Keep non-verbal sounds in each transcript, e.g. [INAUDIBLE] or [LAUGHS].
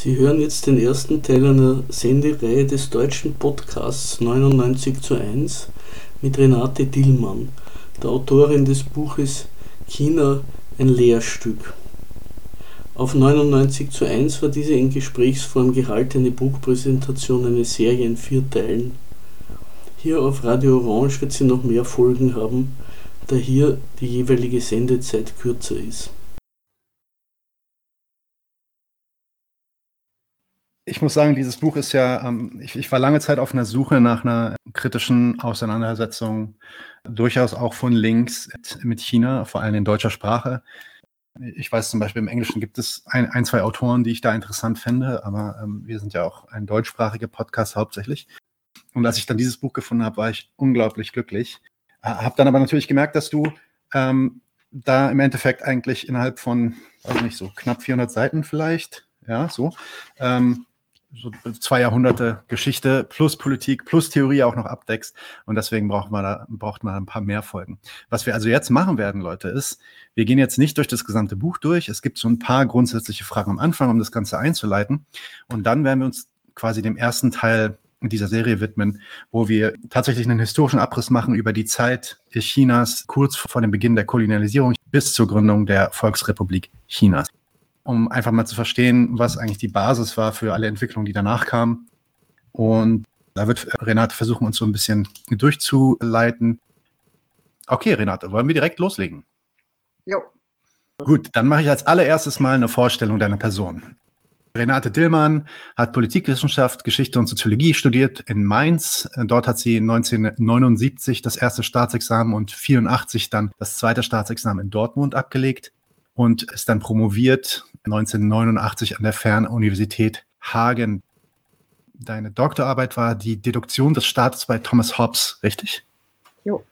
Sie hören jetzt den ersten Teil einer Sendereihe des deutschen Podcasts 99 zu 1 mit Renate Dillmann, der Autorin des Buches China ein Lehrstück. Auf 99 zu 1 war diese in Gesprächsform gehaltene Buchpräsentation eine Serie in vier Teilen. Hier auf Radio Orange wird sie noch mehr Folgen haben, da hier die jeweilige Sendezeit kürzer ist. Ich muss sagen, dieses Buch ist ja, ähm, ich, ich, war lange Zeit auf einer Suche nach einer kritischen Auseinandersetzung, durchaus auch von links mit China, vor allem in deutscher Sprache. Ich weiß zum Beispiel, im Englischen gibt es ein, ein zwei Autoren, die ich da interessant finde, aber ähm, wir sind ja auch ein deutschsprachiger Podcast hauptsächlich. Und als ich dann dieses Buch gefunden habe, war ich unglaublich glücklich. Äh, habe dann aber natürlich gemerkt, dass du ähm, da im Endeffekt eigentlich innerhalb von, weiß nicht, so knapp 400 Seiten vielleicht, ja, so, ähm, so zwei Jahrhunderte Geschichte plus Politik plus Theorie auch noch abdeckst. Und deswegen braucht man, da, braucht man ein paar mehr Folgen. Was wir also jetzt machen werden, Leute, ist, wir gehen jetzt nicht durch das gesamte Buch durch. Es gibt so ein paar grundsätzliche Fragen am Anfang, um das Ganze einzuleiten. Und dann werden wir uns quasi dem ersten Teil dieser Serie widmen, wo wir tatsächlich einen historischen Abriss machen über die Zeit Chinas kurz vor dem Beginn der Kolonialisierung bis zur Gründung der Volksrepublik Chinas um einfach mal zu verstehen, was eigentlich die Basis war für alle Entwicklungen, die danach kamen. Und da wird Renate versuchen, uns so ein bisschen durchzuleiten. Okay, Renate, wollen wir direkt loslegen? Jo. Gut, dann mache ich als allererstes mal eine Vorstellung deiner Person. Renate Dillmann hat Politikwissenschaft, Geschichte und Soziologie studiert in Mainz. Dort hat sie 1979 das erste Staatsexamen und 84 dann das zweite Staatsexamen in Dortmund abgelegt und ist dann promoviert 1989 an der Fernuniversität Hagen. Deine Doktorarbeit war die Deduktion des Staates bei Thomas Hobbes, richtig? Jo.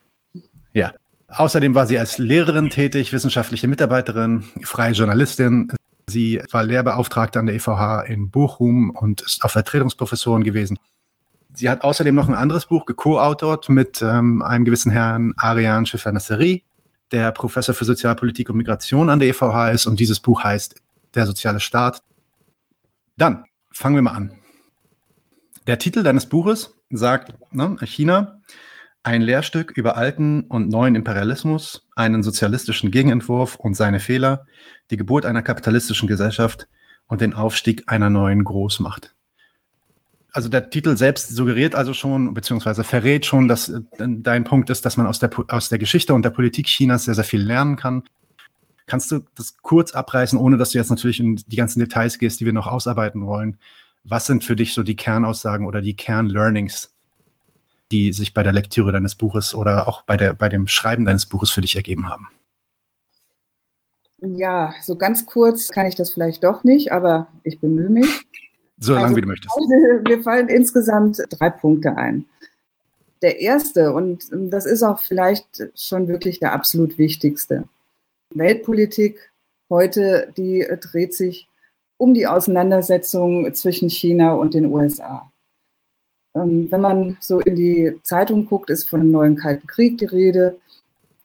Ja. Außerdem war sie als Lehrerin tätig, wissenschaftliche Mitarbeiterin, freie Journalistin. Sie war Lehrbeauftragte an der EVH in Bochum und ist auch Vertretungsprofessorin gewesen. Sie hat außerdem noch ein anderes Buch geco-autort mit ähm, einem gewissen Herrn Ariane Schiffer-Nasseri, der Professor für Sozialpolitik und Migration an der EVH ist und dieses Buch heißt Der soziale Staat. Dann fangen wir mal an. Der Titel deines Buches sagt ne, China, ein Lehrstück über alten und neuen Imperialismus, einen sozialistischen Gegenentwurf und seine Fehler, die Geburt einer kapitalistischen Gesellschaft und den Aufstieg einer neuen Großmacht also der Titel selbst suggeriert also schon, beziehungsweise verrät schon, dass äh, dein Punkt ist, dass man aus der, aus der Geschichte und der Politik Chinas sehr, sehr viel lernen kann. Kannst du das kurz abreißen, ohne dass du jetzt natürlich in die ganzen Details gehst, die wir noch ausarbeiten wollen? Was sind für dich so die Kernaussagen oder die Kernlearnings, die sich bei der Lektüre deines Buches oder auch bei, der, bei dem Schreiben deines Buches für dich ergeben haben? Ja, so ganz kurz kann ich das vielleicht doch nicht, aber ich bemühe mich. So lange also, wie du möchtest. [LAUGHS] Mir fallen insgesamt drei Punkte ein. Der erste, und das ist auch vielleicht schon wirklich der absolut wichtigste. Weltpolitik heute, die dreht sich um die Auseinandersetzung zwischen China und den USA. Ähm, wenn man so in die Zeitung guckt, ist von einem neuen Kalten Krieg die Rede.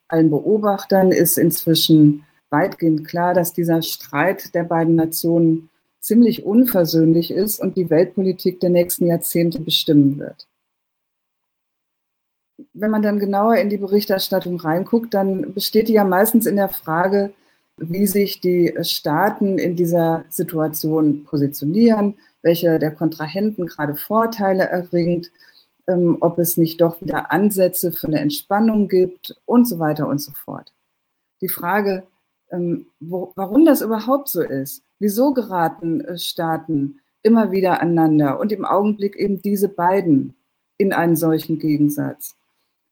Allen Beobachtern ist inzwischen weitgehend klar, dass dieser Streit der beiden Nationen ziemlich unversöhnlich ist und die Weltpolitik der nächsten Jahrzehnte bestimmen wird. Wenn man dann genauer in die Berichterstattung reinguckt, dann besteht die ja meistens in der Frage, wie sich die Staaten in dieser Situation positionieren, welche der Kontrahenten gerade Vorteile erringt, ähm, ob es nicht doch wieder Ansätze für eine Entspannung gibt und so weiter und so fort. Die Frage, ähm, wo, warum das überhaupt so ist, Wieso geraten äh, Staaten immer wieder aneinander und im Augenblick eben diese beiden in einen solchen Gegensatz?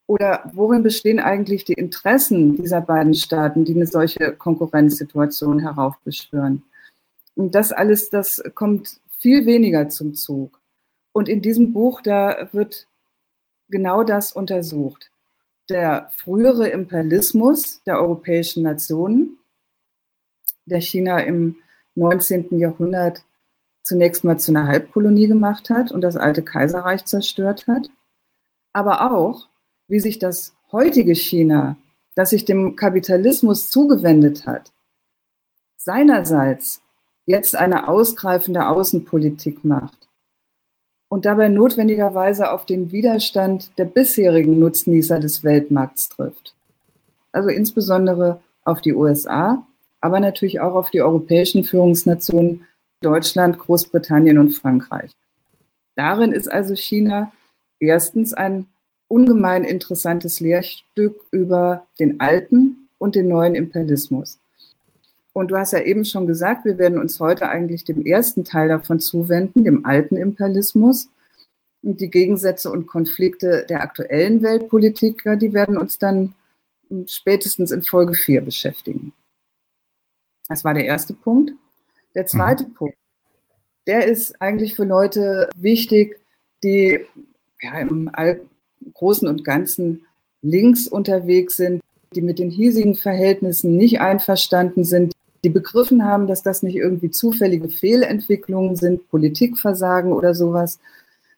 Oder worin bestehen eigentlich die Interessen dieser beiden Staaten, die eine solche Konkurrenzsituation heraufbeschwören? Und das alles, das kommt viel weniger zum Zug. Und in diesem Buch, da wird genau das untersucht. Der frühere Imperialismus der europäischen Nationen, der China im 19. Jahrhundert zunächst mal zu einer Halbkolonie gemacht hat und das alte Kaiserreich zerstört hat, aber auch, wie sich das heutige China, das sich dem Kapitalismus zugewendet hat, seinerseits jetzt eine ausgreifende Außenpolitik macht und dabei notwendigerweise auf den Widerstand der bisherigen Nutznießer des Weltmarkts trifft. Also insbesondere auf die USA, aber natürlich auch auf die europäischen Führungsnationen Deutschland, Großbritannien und Frankreich. Darin ist also China erstens ein ungemein interessantes Lehrstück über den alten und den neuen Imperialismus. Und du hast ja eben schon gesagt, wir werden uns heute eigentlich dem ersten Teil davon zuwenden, dem alten Imperialismus. Und die Gegensätze und Konflikte der aktuellen Weltpolitiker, die werden uns dann spätestens in Folge 4 beschäftigen. Das war der erste Punkt. Der zweite mhm. Punkt, der ist eigentlich für Leute wichtig, die ja, im Großen und Ganzen links unterwegs sind, die mit den hiesigen Verhältnissen nicht einverstanden sind, die begriffen haben, dass das nicht irgendwie zufällige Fehlentwicklungen sind, Politikversagen oder sowas,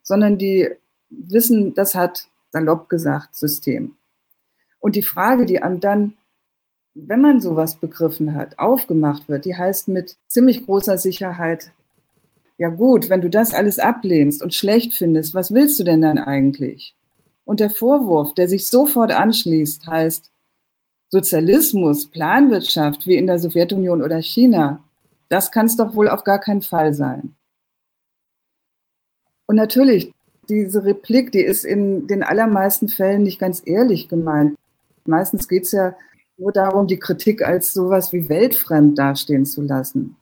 sondern die wissen, das hat salopp gesagt System. Und die Frage, die einem dann, wenn man sowas begriffen hat, aufgemacht wird, die heißt mit ziemlich großer Sicherheit, ja gut, wenn du das alles ablehnst und schlecht findest, was willst du denn dann eigentlich? Und der Vorwurf, der sich sofort anschließt, heißt, Sozialismus, Planwirtschaft wie in der Sowjetunion oder China, das kann es doch wohl auf gar keinen Fall sein. Und natürlich, diese Replik, die ist in den allermeisten Fällen nicht ganz ehrlich gemeint. Meistens geht es ja nur darum, die Kritik als sowas wie weltfremd dastehen zu lassen.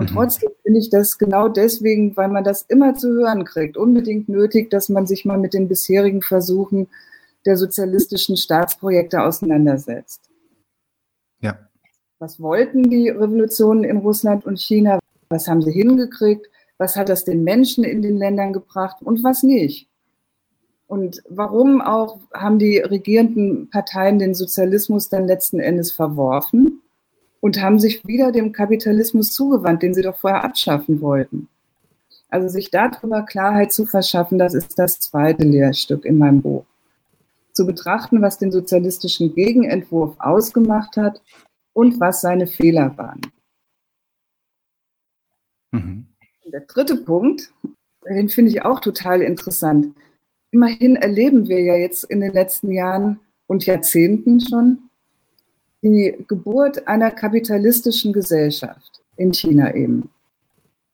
Und mhm. trotzdem finde ich das genau deswegen, weil man das immer zu hören kriegt, unbedingt nötig, dass man sich mal mit den bisherigen Versuchen der sozialistischen Staatsprojekte auseinandersetzt. Ja. Was wollten die Revolutionen in Russland und China? Was haben sie hingekriegt? Was hat das den Menschen in den Ländern gebracht und was nicht? Und warum auch haben die regierenden Parteien den Sozialismus dann letzten Endes verworfen und haben sich wieder dem Kapitalismus zugewandt, den sie doch vorher abschaffen wollten? Also sich darüber Klarheit zu verschaffen, das ist das zweite Lehrstück in meinem Buch zu betrachten, was den sozialistischen Gegenentwurf ausgemacht hat und was seine Fehler waren. Mhm. Der dritte Punkt, den finde ich auch total interessant. Immerhin erleben wir ja jetzt in den letzten Jahren und Jahrzehnten schon die Geburt einer kapitalistischen Gesellschaft in China eben.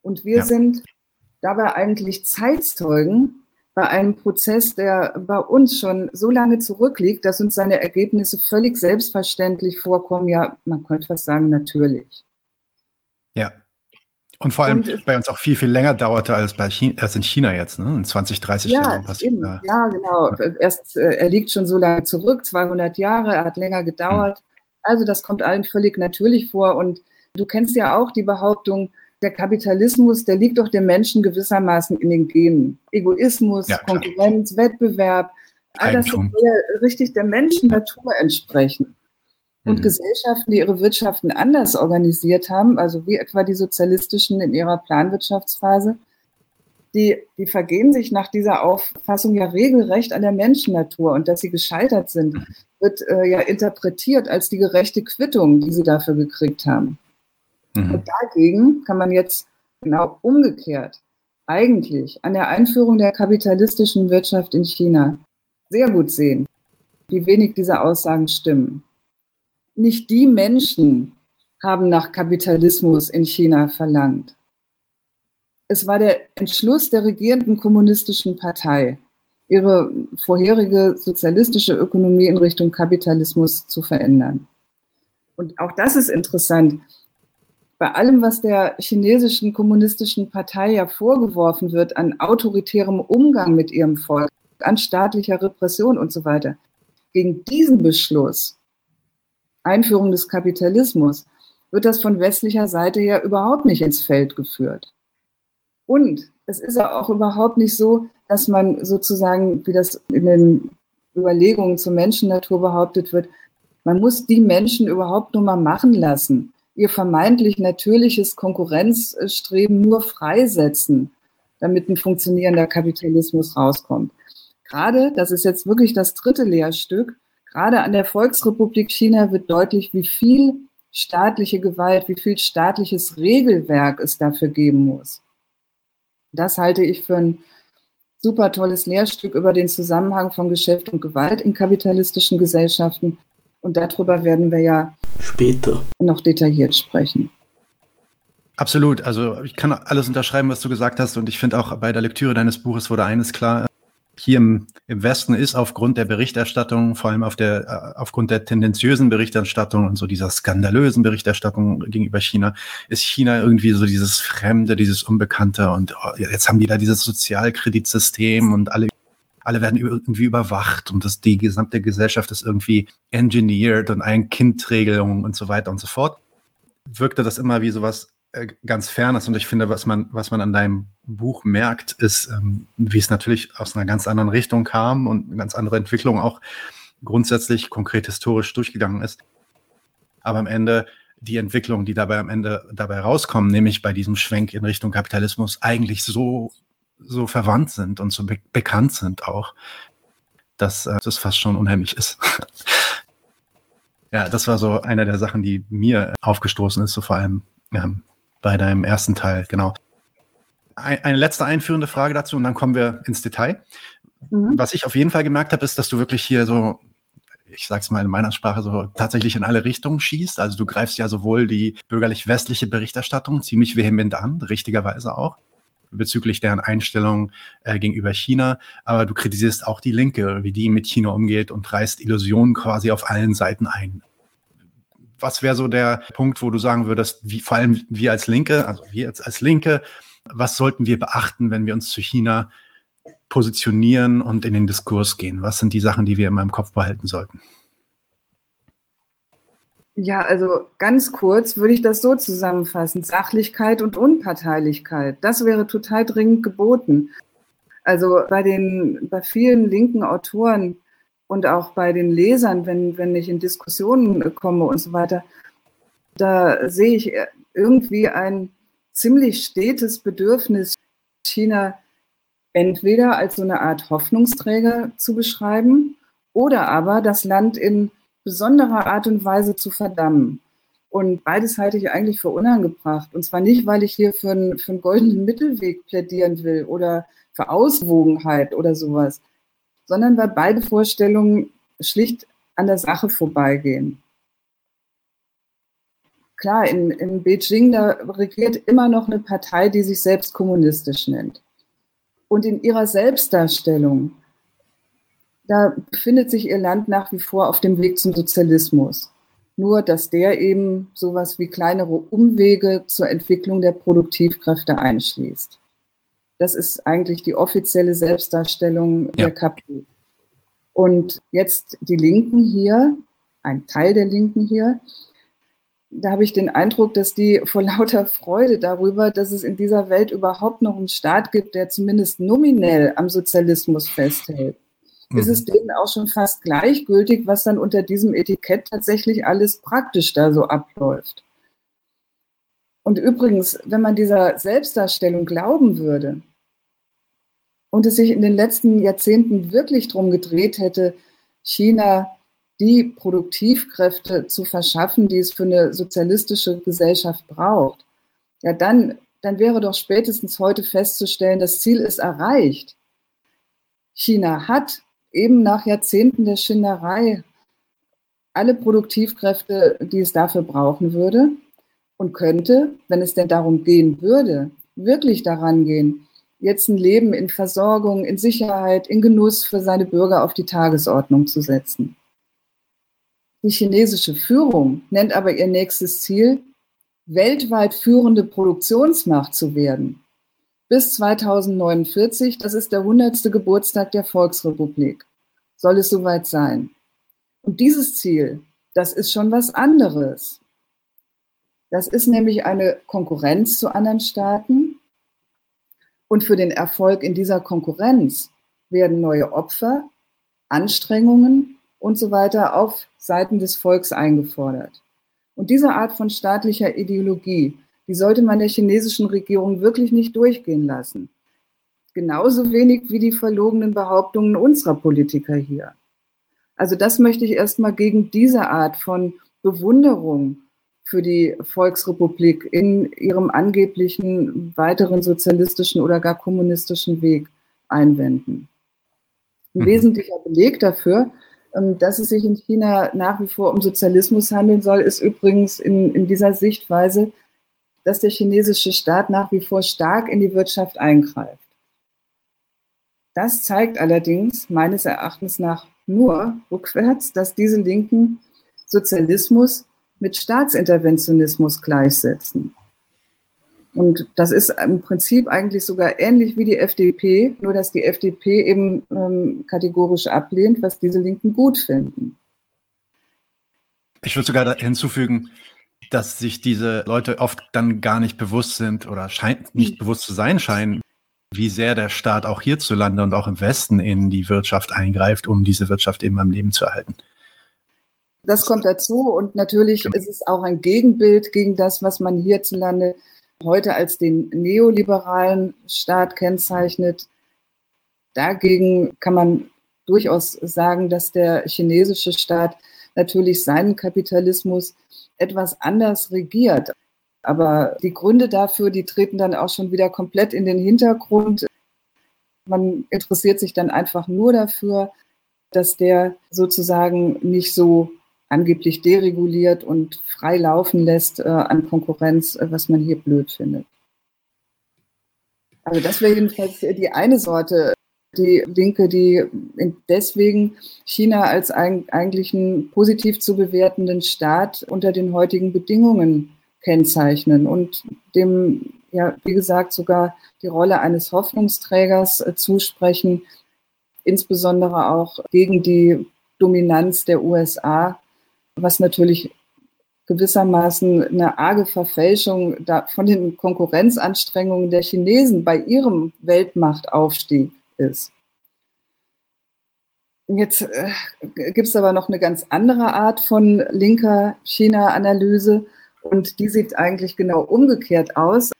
Und wir ja. sind dabei eigentlich Zeitzeugen bei einem Prozess, der bei uns schon so lange zurückliegt, dass uns seine Ergebnisse völlig selbstverständlich vorkommen. Ja, man könnte fast sagen, natürlich. Ja. Und vor allem und, bei uns auch viel, viel länger dauerte als, bei China, als in China jetzt, ne? in 20, 30 ja, Jahren. Eben. Ja. ja, genau. Ja. Erst, äh, er liegt schon so lange zurück, 200 Jahre, er hat länger gedauert. Hm. Also das kommt allen völlig natürlich vor. Und du kennst ja auch die Behauptung, der Kapitalismus, der liegt doch dem Menschen gewissermaßen in den Genen. Egoismus, ja, Konkurrenz, Wettbewerb, all das soll richtig der Menschennatur entsprechen. Und mhm. Gesellschaften, die ihre Wirtschaften anders organisiert haben, also wie etwa die sozialistischen in ihrer Planwirtschaftsphase, die, die vergehen sich nach dieser Auffassung ja regelrecht an der Menschennatur. Und dass sie gescheitert sind, wird äh, ja interpretiert als die gerechte Quittung, die sie dafür gekriegt haben. Mhm. Und dagegen kann man jetzt genau umgekehrt eigentlich an der Einführung der kapitalistischen Wirtschaft in China sehr gut sehen, wie wenig diese Aussagen stimmen. Nicht die Menschen haben nach Kapitalismus in China verlangt. Es war der Entschluss der regierenden kommunistischen Partei, ihre vorherige sozialistische Ökonomie in Richtung Kapitalismus zu verändern. Und auch das ist interessant bei allem, was der chinesischen kommunistischen Partei ja vorgeworfen wird an autoritärem Umgang mit ihrem Volk, an staatlicher Repression und so weiter, gegen diesen Beschluss, Einführung des Kapitalismus, wird das von westlicher Seite her überhaupt nicht ins Feld geführt. Und es ist auch überhaupt nicht so, dass man sozusagen, wie das in den Überlegungen zur Menschennatur behauptet wird, man muss die Menschen überhaupt nur mal machen lassen ihr vermeintlich natürliches Konkurrenzstreben nur freisetzen, damit ein funktionierender Kapitalismus rauskommt. Gerade, das ist jetzt wirklich das dritte Lehrstück, gerade an der Volksrepublik China wird deutlich, wie viel staatliche Gewalt, wie viel staatliches Regelwerk es dafür geben muss. Das halte ich für ein super tolles Lehrstück über den Zusammenhang von Geschäft und Gewalt in kapitalistischen Gesellschaften. Und darüber werden wir ja später noch detailliert sprechen. Absolut. Also ich kann alles unterschreiben, was du gesagt hast. Und ich finde auch bei der Lektüre deines Buches wurde eines klar. Hier im, im Westen ist aufgrund der Berichterstattung, vor allem auf der, äh, aufgrund der tendenziösen Berichterstattung und so dieser skandalösen Berichterstattung gegenüber China, ist China irgendwie so dieses Fremde, dieses Unbekannte. Und oh, jetzt haben die da dieses Sozialkreditsystem und alle alle werden irgendwie überwacht und das, die gesamte Gesellschaft ist irgendwie engineered und ein Kindregelung und so weiter und so fort. Wirkte das immer wie sowas ganz fernes. Und ich finde, was man, was man an deinem Buch merkt, ist, ähm, wie es natürlich aus einer ganz anderen Richtung kam und eine ganz andere Entwicklung auch grundsätzlich konkret historisch durchgegangen ist. Aber am Ende die Entwicklung, die dabei am Ende dabei rauskommen, nämlich bei diesem Schwenk in Richtung Kapitalismus, eigentlich so, so verwandt sind und so be bekannt sind auch, dass äh, das fast schon unheimlich ist. [LAUGHS] ja, das war so eine der Sachen, die mir aufgestoßen ist, so vor allem ähm, bei deinem ersten Teil, genau. Ein, eine letzte einführende Frage dazu und dann kommen wir ins Detail. Mhm. Was ich auf jeden Fall gemerkt habe, ist, dass du wirklich hier so, ich sag's mal in meiner Sprache, so tatsächlich in alle Richtungen schießt. Also du greifst ja sowohl die bürgerlich-westliche Berichterstattung ziemlich vehement an, richtigerweise auch bezüglich deren Einstellung äh, gegenüber China, aber du kritisierst auch die Linke, wie die mit China umgeht und reißt Illusionen quasi auf allen Seiten ein was wäre so der Punkt, wo du sagen würdest, wie, vor allem wir als Linke, also wir jetzt als Linke, was sollten wir beachten, wenn wir uns zu China positionieren und in den Diskurs gehen? Was sind die Sachen, die wir immer im Kopf behalten sollten? Ja, also ganz kurz würde ich das so zusammenfassen. Sachlichkeit und Unparteilichkeit. Das wäre total dringend geboten. Also bei den, bei vielen linken Autoren und auch bei den Lesern, wenn, wenn ich in Diskussionen komme und so weiter, da sehe ich irgendwie ein ziemlich stetes Bedürfnis, China entweder als so eine Art Hoffnungsträger zu beschreiben oder aber das Land in besonderer Art und Weise zu verdammen. Und beides halte ich eigentlich für unangebracht. Und zwar nicht, weil ich hier für einen, für einen goldenen Mittelweg plädieren will oder für Auswogenheit oder sowas, sondern weil beide Vorstellungen schlicht an der Sache vorbeigehen. Klar, in, in Beijing, da regiert immer noch eine Partei, die sich selbst kommunistisch nennt. Und in ihrer Selbstdarstellung, da befindet sich ihr Land nach wie vor auf dem Weg zum Sozialismus. Nur, dass der eben sowas wie kleinere Umwege zur Entwicklung der Produktivkräfte einschließt. Das ist eigentlich die offizielle Selbstdarstellung ja. der KP. Und jetzt die Linken hier, ein Teil der Linken hier, da habe ich den Eindruck, dass die vor lauter Freude darüber, dass es in dieser Welt überhaupt noch einen Staat gibt, der zumindest nominell am Sozialismus festhält, mhm. ist es denen auch schon fast gleichgültig, was dann unter diesem Etikett tatsächlich alles praktisch da so abläuft. Und übrigens, wenn man dieser Selbstdarstellung glauben würde und es sich in den letzten Jahrzehnten wirklich darum gedreht hätte, China die Produktivkräfte zu verschaffen, die es für eine sozialistische Gesellschaft braucht, ja, dann, dann wäre doch spätestens heute festzustellen, das Ziel ist erreicht. China hat eben nach Jahrzehnten der Schinderei alle Produktivkräfte, die es dafür brauchen würde und könnte, wenn es denn darum gehen würde, wirklich daran gehen, jetzt ein Leben in Versorgung, in Sicherheit, in Genuss für seine Bürger auf die Tagesordnung zu setzen. Die chinesische Führung nennt aber ihr nächstes Ziel, weltweit führende Produktionsmacht zu werden. Bis 2049, das ist der 100. Geburtstag der Volksrepublik, soll es soweit sein. Und dieses Ziel, das ist schon was anderes. Das ist nämlich eine Konkurrenz zu anderen Staaten. Und für den Erfolg in dieser Konkurrenz werden neue Opfer, Anstrengungen und so weiter auf Seiten des Volks eingefordert. Und diese Art von staatlicher Ideologie, die sollte man der chinesischen Regierung wirklich nicht durchgehen lassen. Genauso wenig wie die verlogenen Behauptungen unserer Politiker hier. Also das möchte ich erstmal gegen diese Art von Bewunderung für die Volksrepublik in ihrem angeblichen weiteren sozialistischen oder gar kommunistischen Weg einwenden. Ein mhm. wesentlicher Beleg dafür, ähm, dass es sich in China nach wie vor um Sozialismus handeln soll, ist übrigens in, in dieser Sichtweise, dass der chinesische Staat nach wie vor stark in die Wirtschaft eingreift. Das zeigt allerdings meines Erachtens nach nur rückwärts, dass diese Linken Sozialismus mit Staatsinterventionismus gleichsetzen. Und das ist im Prinzip eigentlich sogar ähnlich wie die FDP, nur dass die FDP eben ähm, kategorisch ablehnt, was diese Linken gut finden. Ich würde sogar hinzufügen, dass sich diese Leute oft dann gar nicht bewusst sind oder scheint nicht hm. bewusst zu sein scheinen, wie sehr der Staat auch hierzulande und auch im Westen in die Wirtschaft eingreift, um diese Wirtschaft eben am Leben zu erhalten. Das kommt dazu und natürlich genau. ist es auch ein Gegenbild gegen das, was man hierzulande heute als den neoliberalen Staat kennzeichnet. Dagegen kann man durchaus sagen, dass der chinesische Staat natürlich seinen Kapitalismus etwas anders regiert. Aber die Gründe dafür, die treten dann auch schon wieder komplett in den Hintergrund. Man interessiert sich dann einfach nur dafür, dass der sozusagen nicht so angeblich dereguliert und frei laufen lässt äh, an Konkurrenz, äh, was man hier blöd findet. Also das wäre jedenfalls die eine Sorte, die Linke, die deswegen China als ein, eigentlich einen positiv zu bewertenden Staat unter den heutigen Bedingungen kennzeichnen und dem, ja, wie gesagt, sogar die Rolle eines Hoffnungsträgers äh, zusprechen, insbesondere auch gegen die Dominanz der USA, was natürlich gewissermaßen eine arge Verfälschung von den Konkurrenzanstrengungen der Chinesen bei ihrem Weltmachtaufstieg ist. Jetzt äh, gibt es aber noch eine ganz andere Art von linker China-Analyse und die sieht eigentlich genau umgekehrt aus.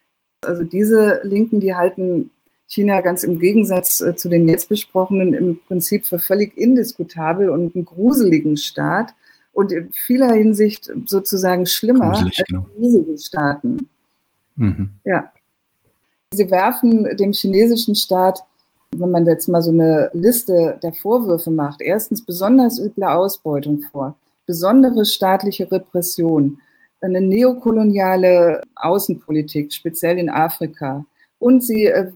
Also diese Linken, die halten China ganz im Gegensatz äh, zu den jetzt besprochenen im Prinzip für völlig indiskutabel und einen gruseligen Staat und in vieler Hinsicht sozusagen schlimmer Gruselig, als genau. riesige Staaten. Mhm. Ja. Sie werfen dem chinesischen Staat, wenn man jetzt mal so eine Liste der Vorwürfe macht, erstens besonders üble Ausbeutung vor, besondere staatliche Repression, eine neokoloniale Außenpolitik, speziell in Afrika. Und sie äh,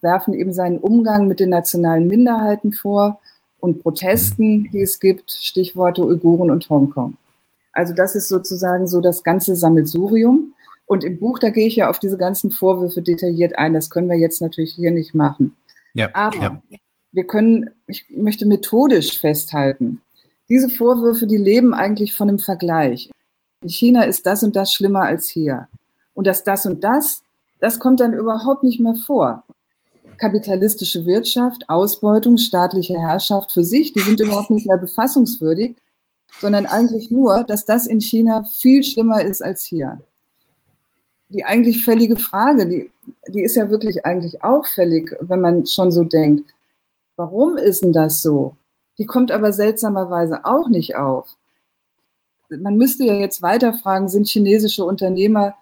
werfen eben seinen Umgang mit den nationalen Minderheiten vor und Protesten, die es gibt, Stichworte Uiguren und Hongkong. Also das ist sozusagen so das ganze Sammelsurium. Und im Buch, da gehe ich ja auf diese ganzen Vorwürfe detailliert ein. Das können wir jetzt natürlich hier nicht machen. Ja, Aber ja. wir können, ich möchte methodisch festhalten, diese Vorwürfe, die leben eigentlich von einem Vergleich. In China ist das und das schlimmer als hier. Und dass das und das, das kommt dann überhaupt nicht mehr vor. Kapitalistische Wirtschaft, Ausbeutung, staatliche Herrschaft für sich, die sind überhaupt nicht mehr befassungswürdig, sondern eigentlich nur, dass das in China viel schlimmer ist als hier. Die eigentlich fällige Frage, die, die ist ja wirklich eigentlich auch fällig, wenn man schon so denkt. Warum ist denn das so? Die kommt aber seltsamerweise auch nicht auf man müsste ja jetzt weiter fragen, sind chinesische Unternehmer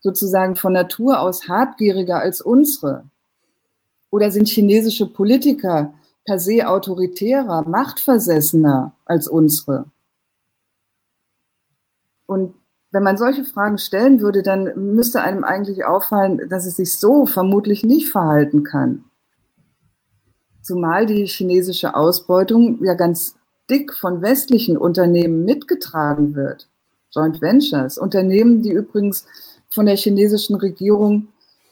sozusagen von Natur aus habgieriger als unsere? Oder sind chinesische Politiker per se autoritärer, machtversessener als unsere? Und wenn man solche Fragen stellen würde, dann müsste einem eigentlich auffallen, dass es sich so vermutlich nicht verhalten kann. Zumal die chinesische Ausbeutung ja ganz dick von westlichen Unternehmen mitgetragen wird. Joint Ventures, Unternehmen, die übrigens von der chinesischen Regierung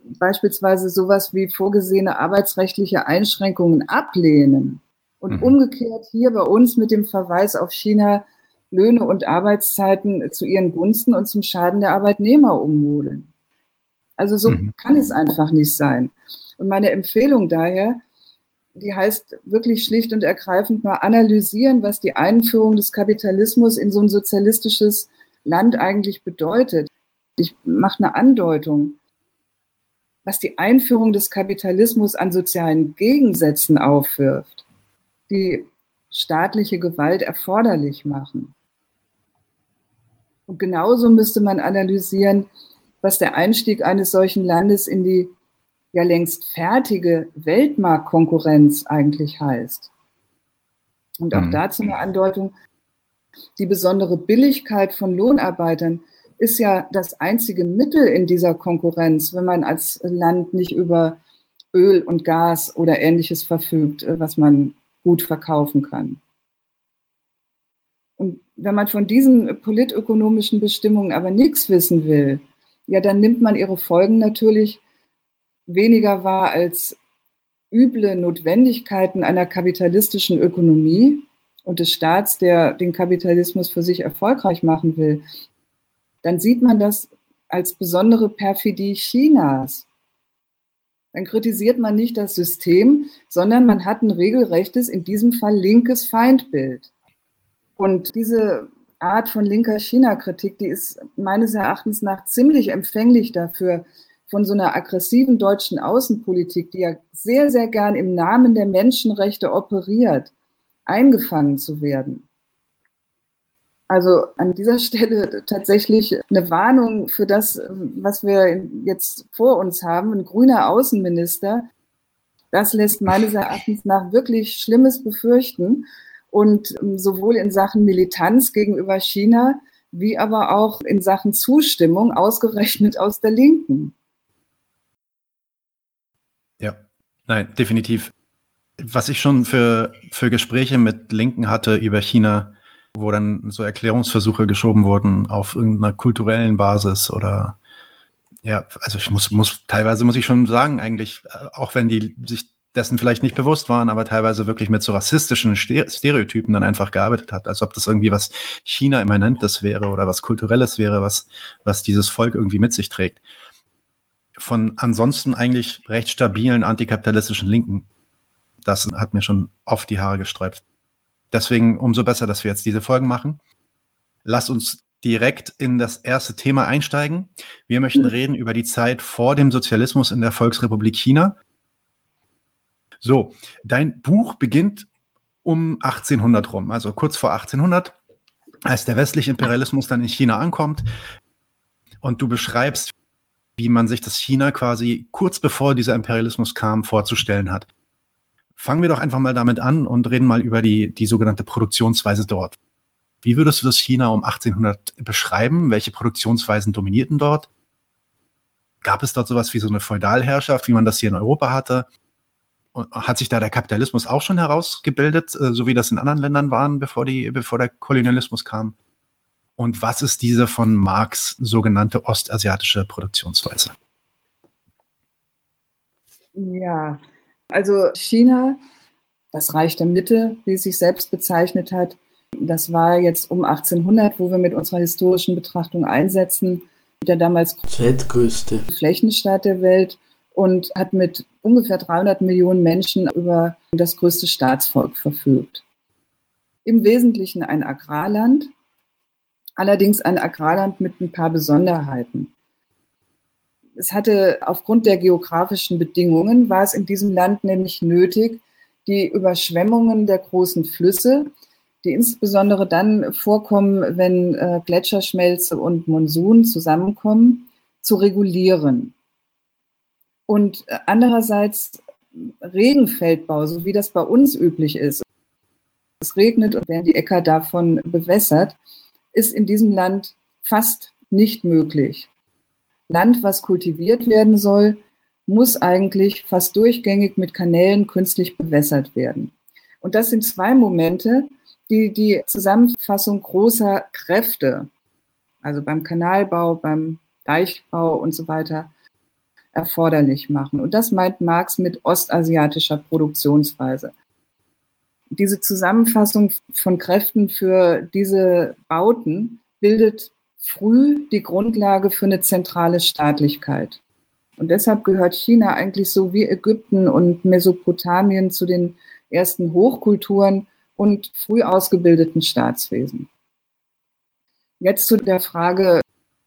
beispielsweise sowas wie vorgesehene arbeitsrechtliche Einschränkungen ablehnen und mhm. umgekehrt hier bei uns mit dem Verweis auf China Löhne und Arbeitszeiten zu ihren Gunsten und zum Schaden der Arbeitnehmer ummodeln. Also so mhm. kann es einfach nicht sein. Und meine Empfehlung daher, die heißt wirklich schlicht und ergreifend mal analysieren, was die Einführung des Kapitalismus in so ein sozialistisches Land eigentlich bedeutet. Ich mache eine Andeutung, was die Einführung des Kapitalismus an sozialen Gegensätzen aufwirft, die staatliche Gewalt erforderlich machen. Und genauso müsste man analysieren, was der Einstieg eines solchen Landes in die ja längst fertige Weltmarktkonkurrenz eigentlich heißt. Und auch mhm. dazu eine Andeutung, die besondere Billigkeit von Lohnarbeitern ist ja das einzige Mittel in dieser Konkurrenz, wenn man als Land nicht über Öl und Gas oder ähnliches verfügt, was man gut verkaufen kann. Und wenn man von diesen politökonomischen Bestimmungen aber nichts wissen will, ja, dann nimmt man ihre Folgen natürlich weniger wahr als üble Notwendigkeiten einer kapitalistischen Ökonomie und des Staats, der den Kapitalismus für sich erfolgreich machen will, dann sieht man das als besondere Perfidie Chinas. Dann kritisiert man nicht das System, sondern man hat ein regelrechtes, in diesem Fall linkes Feindbild. Und diese Art von linker China-Kritik, die ist meines Erachtens nach ziemlich empfänglich dafür, von so einer aggressiven deutschen Außenpolitik, die ja sehr, sehr gern im Namen der Menschenrechte operiert, eingefangen zu werden. Also an dieser [LAUGHS] Stelle tatsächlich eine Warnung für das, was wir jetzt vor uns haben. Ein grüner Außenminister, das lässt meines Erachtens nach wirklich Schlimmes befürchten. Und sowohl in Sachen Militanz gegenüber China, wie aber auch in Sachen Zustimmung, ausgerechnet aus der Linken. Ja, nein, definitiv. Was ich schon für, für Gespräche mit Linken hatte über China, wo dann so Erklärungsversuche geschoben wurden auf irgendeiner kulturellen Basis oder ja, also ich muss, muss, teilweise muss ich schon sagen, eigentlich, äh, auch wenn die sich dessen vielleicht nicht bewusst waren, aber teilweise wirklich mit so rassistischen Stereotypen dann einfach gearbeitet hat, als ob das irgendwie was China-immanentes wäre oder was Kulturelles wäre, was, was dieses Volk irgendwie mit sich trägt von ansonsten eigentlich recht stabilen antikapitalistischen Linken. Das hat mir schon oft die Haare gesträubt. Deswegen umso besser, dass wir jetzt diese Folgen machen. Lass uns direkt in das erste Thema einsteigen. Wir möchten reden über die Zeit vor dem Sozialismus in der Volksrepublik China. So, dein Buch beginnt um 1800 rum, also kurz vor 1800, als der westliche Imperialismus dann in China ankommt. Und du beschreibst, wie man sich das China quasi kurz bevor dieser Imperialismus kam, vorzustellen hat. Fangen wir doch einfach mal damit an und reden mal über die, die sogenannte Produktionsweise dort. Wie würdest du das China um 1800 beschreiben? Welche Produktionsweisen dominierten dort? Gab es dort sowas wie so eine Feudalherrschaft, wie man das hier in Europa hatte? hat sich da der Kapitalismus auch schon herausgebildet, äh, so wie das in anderen Ländern waren, bevor, die, bevor der Kolonialismus kam? Und was ist diese von Marx sogenannte ostasiatische Produktionsweise? Ja, also China, das Reich der Mitte, wie es sich selbst bezeichnet hat, das war jetzt um 1800, wo wir mit unserer historischen Betrachtung einsetzen, der damals zweitgrößte Flächenstaat der Welt und hat mit ungefähr 300 Millionen Menschen über das größte Staatsvolk verfügt. Im Wesentlichen ein Agrarland, allerdings ein Agrarland mit ein paar Besonderheiten. Es hatte aufgrund der geografischen Bedingungen, war es in diesem Land nämlich nötig, die Überschwemmungen der großen Flüsse, die insbesondere dann vorkommen, wenn äh, Gletscherschmelze und Monsun zusammenkommen, zu regulieren. Und äh, andererseits Regenfeldbau, so wie das bei uns üblich ist. Es regnet und werden die Äcker davon bewässert ist in diesem Land fast nicht möglich. Land, was kultiviert werden soll, muss eigentlich fast durchgängig mit Kanälen künstlich bewässert werden. Und das sind zwei Momente, die die Zusammenfassung großer Kräfte, also beim Kanalbau, beim Deichbau und so weiter, erforderlich machen. Und das meint Marx mit ostasiatischer Produktionsweise diese Zusammenfassung von Kräften für diese Bauten bildet früh die Grundlage für eine zentrale Staatlichkeit. Und deshalb gehört China eigentlich so wie Ägypten und Mesopotamien zu den ersten Hochkulturen und früh ausgebildeten Staatswesen. Jetzt zu der Frage,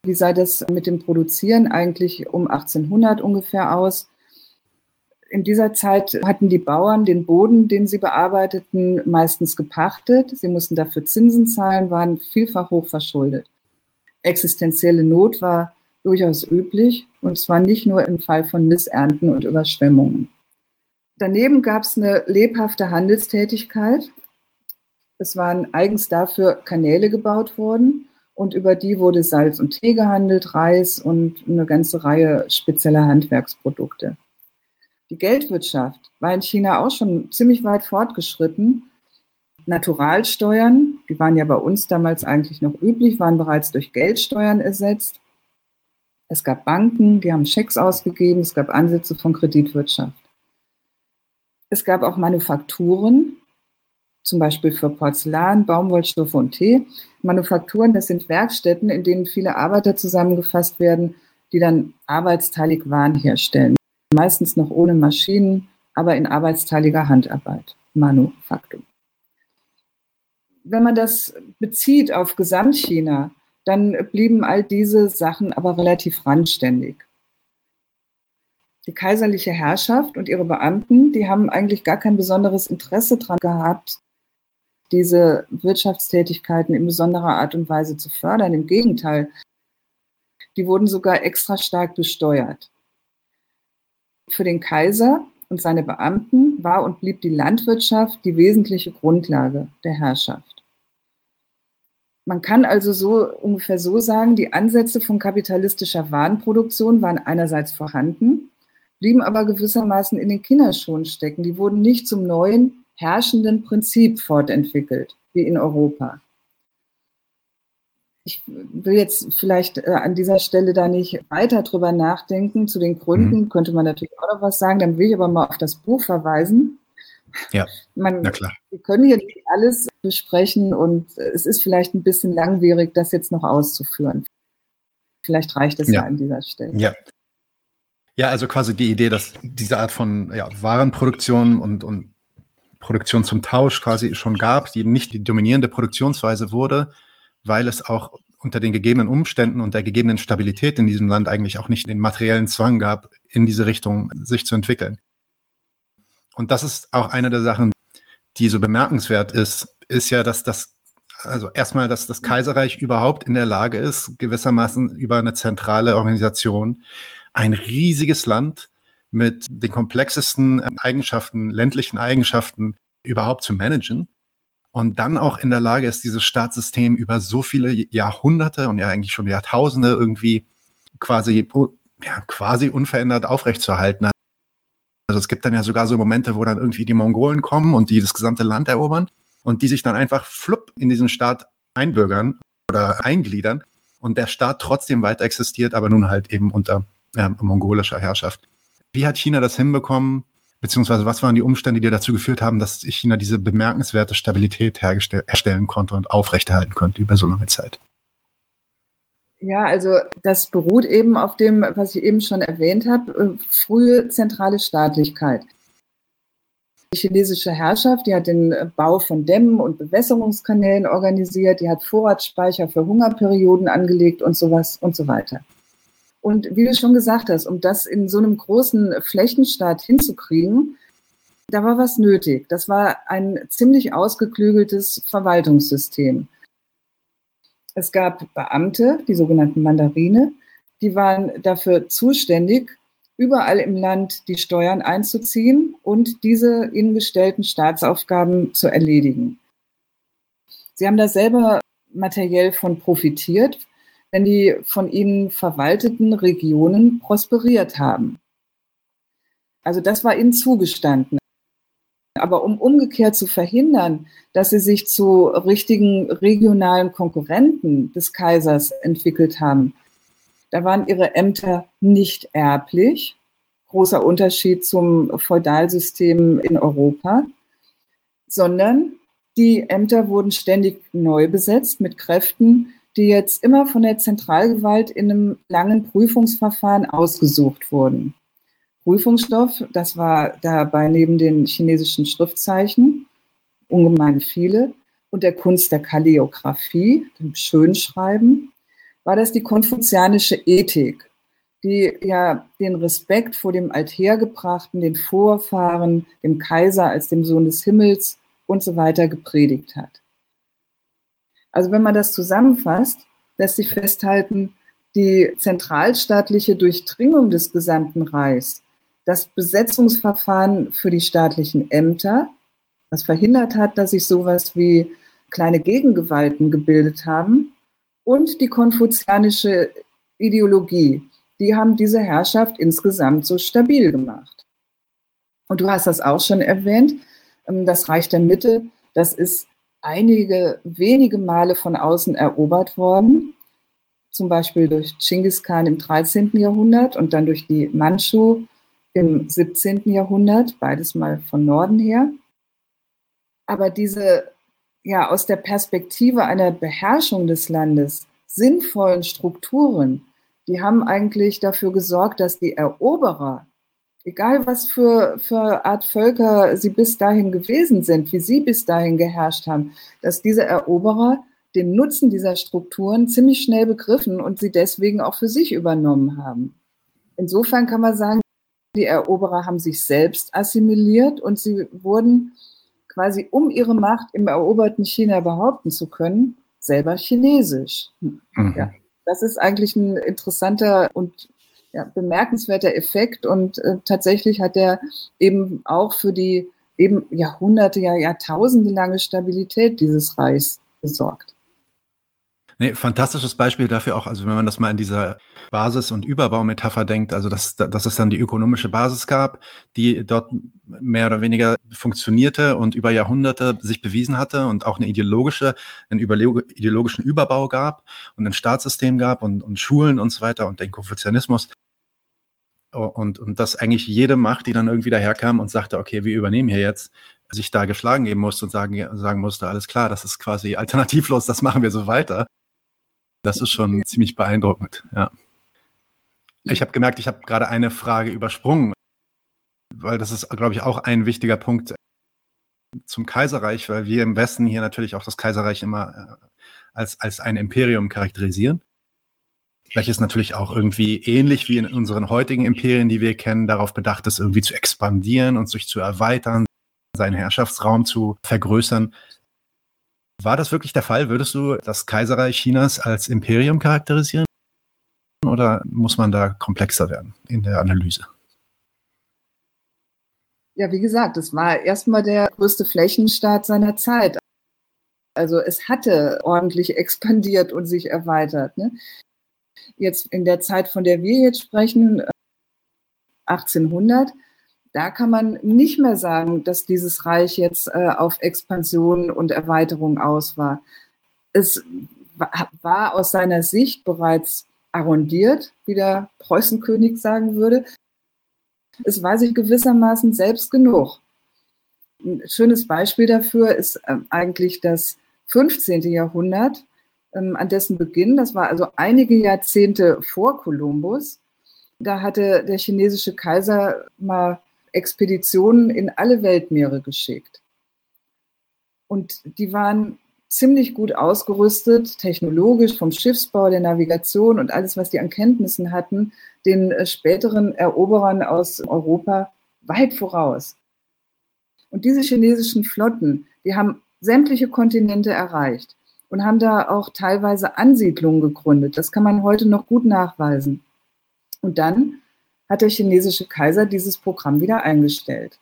wie sah das mit dem Produzieren eigentlich um 1800 ungefähr aus? In dieser Zeit hatten die Bauern den Boden, den sie bearbeiteten, meistens gepachtet. Sie mussten dafür Zinsen zahlen, waren vielfach hoch verschuldet. Existenzielle Not war durchaus üblich und zwar nicht nur im Fall von Missernten und Überschwemmungen. Daneben gab es eine lebhafte Handelstätigkeit. Es waren eigens dafür Kanäle gebaut worden und über die wurde Salz und Tee gehandelt, Reis und eine ganze Reihe spezieller Handwerksprodukte. Die Geldwirtschaft war in China auch schon ziemlich weit fortgeschritten. Naturalsteuern, die waren ja bei uns damals eigentlich noch üblich, waren bereits durch Geldsteuern ersetzt. Es gab Banken, die haben Schecks ausgegeben, es gab Ansätze von Kreditwirtschaft. Es gab auch Manufakturen, zum Beispiel für Porzellan, Baumwollstoffe und Tee. Manufakturen, das sind Werkstätten, in denen viele Arbeiter zusammengefasst werden, die dann arbeitsteilig Waren herstellen. Meistens noch ohne Maschinen, aber in arbeitsteiliger Handarbeit. Manufaktur. Wenn man das bezieht auf Gesamtchina, dann blieben all diese Sachen aber relativ randständig. Die kaiserliche Herrschaft und ihre Beamten, die haben eigentlich gar kein besonderes Interesse daran gehabt, diese Wirtschaftstätigkeiten in besonderer Art und Weise zu fördern. Im Gegenteil, die wurden sogar extra stark besteuert. Für den Kaiser und seine Beamten war und blieb die Landwirtschaft die wesentliche Grundlage der Herrschaft. Man kann also so ungefähr so sagen, die Ansätze von kapitalistischer Warenproduktion waren einerseits vorhanden, blieben aber gewissermaßen in den Kinderschuhen stecken. Die wurden nicht zum neuen herrschenden Prinzip fortentwickelt, wie in Europa. Ich will jetzt vielleicht äh, an dieser Stelle da nicht weiter drüber nachdenken. Zu den Gründen mhm. könnte man natürlich auch noch was sagen. Dann will ich aber mal auf das Buch verweisen. Ja, man, na klar. Wir können hier nicht alles besprechen und es ist vielleicht ein bisschen langwierig, das jetzt noch auszuführen. Vielleicht reicht es ja, ja an dieser Stelle. Ja. Ja, also quasi die Idee, dass diese Art von ja, Warenproduktion und, und Produktion zum Tausch quasi schon gab, die nicht die dominierende Produktionsweise wurde, weil es auch unter den gegebenen Umständen und der gegebenen Stabilität in diesem Land eigentlich auch nicht den materiellen Zwang gab, in diese Richtung sich zu entwickeln. Und das ist auch eine der Sachen, die so bemerkenswert ist, ist ja, dass das, also erstmal, dass das Kaiserreich überhaupt in der Lage ist, gewissermaßen über eine zentrale Organisation ein riesiges Land mit den komplexesten ähm, Eigenschaften, ländlichen Eigenschaften überhaupt zu managen und dann auch in der Lage ist, dieses Staatssystem über so viele Jahrhunderte und ja eigentlich schon Jahrtausende irgendwie quasi, ja, quasi unverändert aufrechtzuerhalten. Also es gibt dann ja sogar so Momente, wo dann irgendwie die Mongolen kommen und die das gesamte Land erobern und die sich dann einfach flupp in diesen Staat einbürgern oder eingliedern und der Staat trotzdem weiter existiert, aber nun halt eben unter äh, mongolischer Herrschaft. Wie hat China das hinbekommen, beziehungsweise was waren die Umstände, die dazu geführt haben, dass China diese bemerkenswerte Stabilität herstellen konnte und aufrechterhalten konnte über so lange Zeit? Ja, also das beruht eben auf dem, was ich eben schon erwähnt habe, äh, frühe zentrale Staatlichkeit. Die chinesische Herrschaft, die hat den Bau von Dämmen und Bewässerungskanälen organisiert, die hat Vorratsspeicher für Hungerperioden angelegt und sowas und so weiter. Und wie du schon gesagt hast, um das in so einem großen Flächenstaat hinzukriegen, da war was nötig. Das war ein ziemlich ausgeklügeltes Verwaltungssystem. Es gab Beamte, die sogenannten Mandarine, die waren dafür zuständig, überall im Land die Steuern einzuziehen und diese ihnen gestellten Staatsaufgaben zu erledigen. Sie haben da selber materiell von profitiert, wenn die von ihnen verwalteten Regionen prosperiert haben. Also das war ihnen zugestanden. Aber um umgekehrt zu verhindern, dass sie sich zu richtigen regionalen Konkurrenten des Kaisers entwickelt haben, da waren ihre Ämter nicht erblich. Großer Unterschied zum Feudalsystem in Europa, sondern die Ämter wurden ständig neu besetzt mit Kräften, die jetzt immer von der Zentralgewalt in einem langen Prüfungsverfahren ausgesucht wurden. Prüfungsstoff, das war dabei neben den chinesischen Schriftzeichen ungemein viele und der Kunst der Kalligraphie, dem Schönschreiben, war das die konfuzianische Ethik, die ja den Respekt vor dem Althergebrachten, den Vorfahren, dem Kaiser als dem Sohn des Himmels und so weiter gepredigt hat. Also wenn man das zusammenfasst, lässt sich festhalten, die zentralstaatliche Durchdringung des gesamten Reichs, das Besetzungsverfahren für die staatlichen Ämter, was verhindert hat, dass sich sowas wie kleine Gegengewalten gebildet haben, und die konfuzianische Ideologie, die haben diese Herrschaft insgesamt so stabil gemacht. Und du hast das auch schon erwähnt, ähm, das Reich der Mitte, das ist einige wenige Male von außen erobert worden, zum Beispiel durch Genghis Khan im 13. Jahrhundert und dann durch die Manchu im 17. Jahrhundert, beides mal von Norden her. Aber diese ja aus der Perspektive einer Beherrschung des Landes sinnvollen Strukturen, die haben eigentlich dafür gesorgt, dass die Eroberer, egal was für, für Art Völker sie bis dahin gewesen sind, wie sie bis dahin geherrscht haben, dass diese Eroberer den Nutzen dieser Strukturen ziemlich schnell begriffen und sie deswegen auch für sich übernommen haben. Insofern kann man sagen, die Eroberer haben sich selbst assimiliert und sie wurden quasi, um ihre Macht im eroberten China behaupten zu können, selber chinesisch. Mhm. Ja, das ist eigentlich ein interessanter und ja, bemerkenswerter Effekt und äh, tatsächlich hat er eben auch für die eben Jahrhunderte, ja Jahrtausende lange Stabilität dieses Reichs gesorgt. Nee, fantastisches Beispiel dafür auch, also wenn man das mal in dieser Basis- und Überbaumetapher denkt, also dass, dass es dann die ökonomische Basis gab, die dort mehr oder weniger funktionierte und über Jahrhunderte sich bewiesen hatte und auch eine ideologische, einen ideologischen Überbau gab und ein Staatssystem gab und, und Schulen und so weiter und den Konfuzianismus. Und, und dass eigentlich jede Macht, die dann irgendwie daherkam und sagte, okay, wir übernehmen hier jetzt, sich da geschlagen geben musste und sagen, sagen musste, alles klar, das ist quasi alternativlos, das machen wir so weiter. Das ist schon ziemlich beeindruckend, ja. Ich habe gemerkt, ich habe gerade eine Frage übersprungen, weil das ist, glaube ich, auch ein wichtiger Punkt zum Kaiserreich, weil wir im Westen hier natürlich auch das Kaiserreich immer äh, als, als ein Imperium charakterisieren, welches natürlich auch irgendwie ähnlich wie in unseren heutigen Imperien, die wir kennen, darauf bedacht ist, irgendwie zu expandieren und sich zu erweitern, seinen Herrschaftsraum zu vergrößern. War das wirklich der Fall? Würdest du das Kaiserreich Chinas als Imperium charakterisieren? Oder muss man da komplexer werden in der Analyse? Ja, wie gesagt, es war erstmal der größte Flächenstaat seiner Zeit. Also es hatte ordentlich expandiert und sich erweitert. Ne? Jetzt in der Zeit, von der wir jetzt sprechen, 1800, da kann man nicht mehr sagen, dass dieses Reich jetzt äh, auf Expansion und Erweiterung aus war. Es war aus seiner Sicht bereits arrondiert, wie der Preußenkönig sagen würde. Es war sich gewissermaßen selbst genug. Ein schönes Beispiel dafür ist äh, eigentlich das 15. Jahrhundert, ähm, an dessen Beginn, das war also einige Jahrzehnte vor Kolumbus, da hatte der chinesische Kaiser mal Expeditionen in alle Weltmeere geschickt. Und die waren ziemlich gut ausgerüstet, technologisch, vom Schiffsbau, der Navigation und alles, was die an Kenntnissen hatten, den äh, späteren Eroberern aus Europa weit voraus. Und diese chinesischen Flotten, die haben sämtliche Kontinente erreicht und haben da auch teilweise Ansiedlungen gegründet. Das kann man heute noch gut nachweisen. Und dann hat der chinesische Kaiser dieses Programm wieder eingestellt.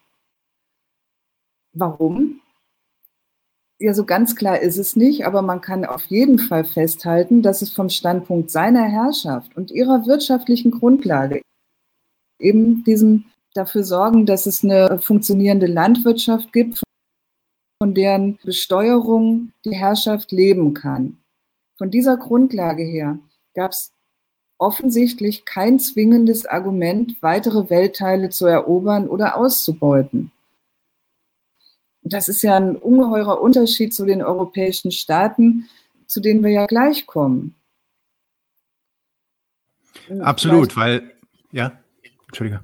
Warum? Ja, so ganz klar ist es nicht, aber man kann auf jeden Fall festhalten, dass es vom Standpunkt seiner Herrschaft und ihrer wirtschaftlichen Grundlage eben diesem dafür sorgen, dass es eine funktionierende Landwirtschaft gibt, von deren Besteuerung die Herrschaft leben kann. Von dieser Grundlage her gab es offensichtlich kein zwingendes Argument, weitere Weltteile zu erobern oder auszubeuten. Das ist ja ein ungeheurer Unterschied zu den europäischen Staaten, zu denen wir ja gleich kommen. Absolut, Vielleicht, weil, ja, Entschuldige.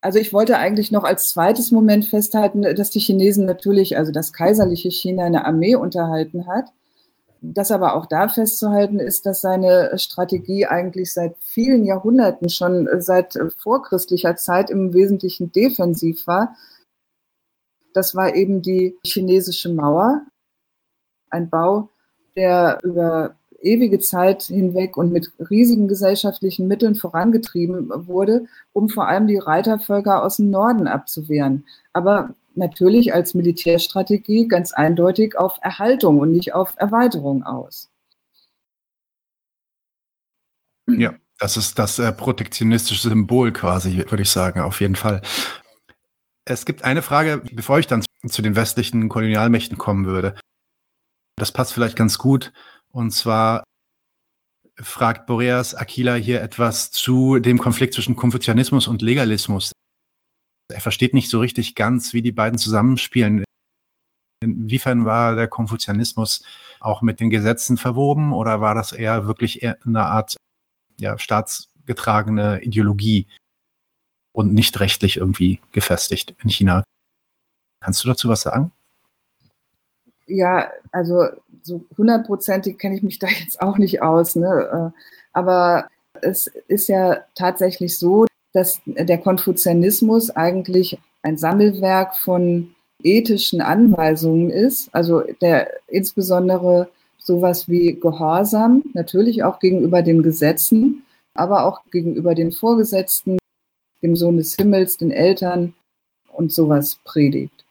Also ich wollte eigentlich noch als zweites Moment festhalten, dass die Chinesen natürlich, also das kaiserliche China, eine Armee unterhalten hat das aber auch da festzuhalten ist, dass seine Strategie eigentlich seit vielen Jahrhunderten, schon seit vorchristlicher Zeit im Wesentlichen defensiv war. Das war eben die chinesische Mauer, ein Bau, der über ewige Zeit hinweg und mit riesigen gesellschaftlichen Mitteln vorangetrieben wurde, um vor allem die Reitervölker aus dem Norden abzuwehren. Aber natürlich als Militärstrategie ganz eindeutig auf Erhaltung und nicht auf Erweiterung aus. Ja, das ist das äh, protektionistische Symbol quasi, würde ich sagen, auf jeden Fall. Es gibt eine Frage, bevor ich dann zu den westlichen Kolonialmächten kommen würde. Das passt vielleicht ganz gut. Und zwar fragt Boreas Aquila hier etwas zu dem Konflikt zwischen Konfuzianismus und Legalismus. Er versteht nicht so richtig ganz, wie die beiden zusammenspielen. Inwiefern war der Konfuzianismus auch mit den Gesetzen verwoben oder war das eher wirklich eher eine Art ja, staatsgetragene Ideologie und nicht rechtlich irgendwie gefestigt in China? Kannst du dazu was sagen? Ja, also so hundertprozentig kenne ich mich da jetzt auch nicht aus. Ne? Äh, aber es ist ja tatsächlich so, dass der Konfuzianismus eigentlich ein Sammelwerk von ethischen Anweisungen ist, also der insbesondere sowas wie Gehorsam, natürlich auch gegenüber den Gesetzen, aber auch gegenüber den Vorgesetzten, dem Sohn des Himmels, den Eltern und sowas predigt.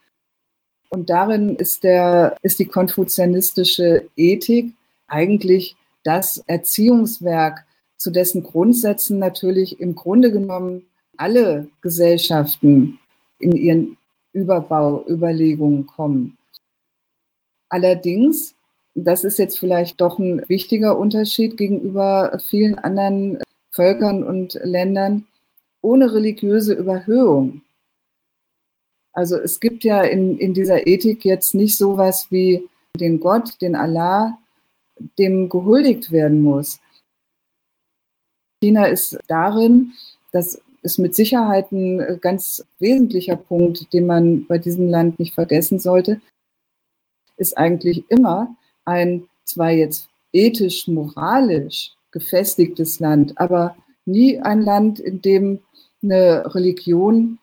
Und darin ist, der, ist die konfuzianistische Ethik eigentlich das Erziehungswerk, zu dessen Grundsätzen natürlich im Grunde genommen alle Gesellschaften in ihren Überbauüberlegungen kommen. Allerdings, das ist jetzt vielleicht doch ein wichtiger Unterschied gegenüber vielen anderen Völkern und Ländern, ohne religiöse Überhöhung. Also es gibt ja in, in dieser Ethik jetzt nicht sowas wie den Gott, den Allah, dem gehuldigt werden muss. China ist darin, das ist mit Sicherheit ein ganz wesentlicher Punkt, den man bei diesem Land nicht vergessen sollte, ist eigentlich immer ein zwar jetzt ethisch, moralisch gefestigtes Land, aber nie ein Land, in dem eine Religion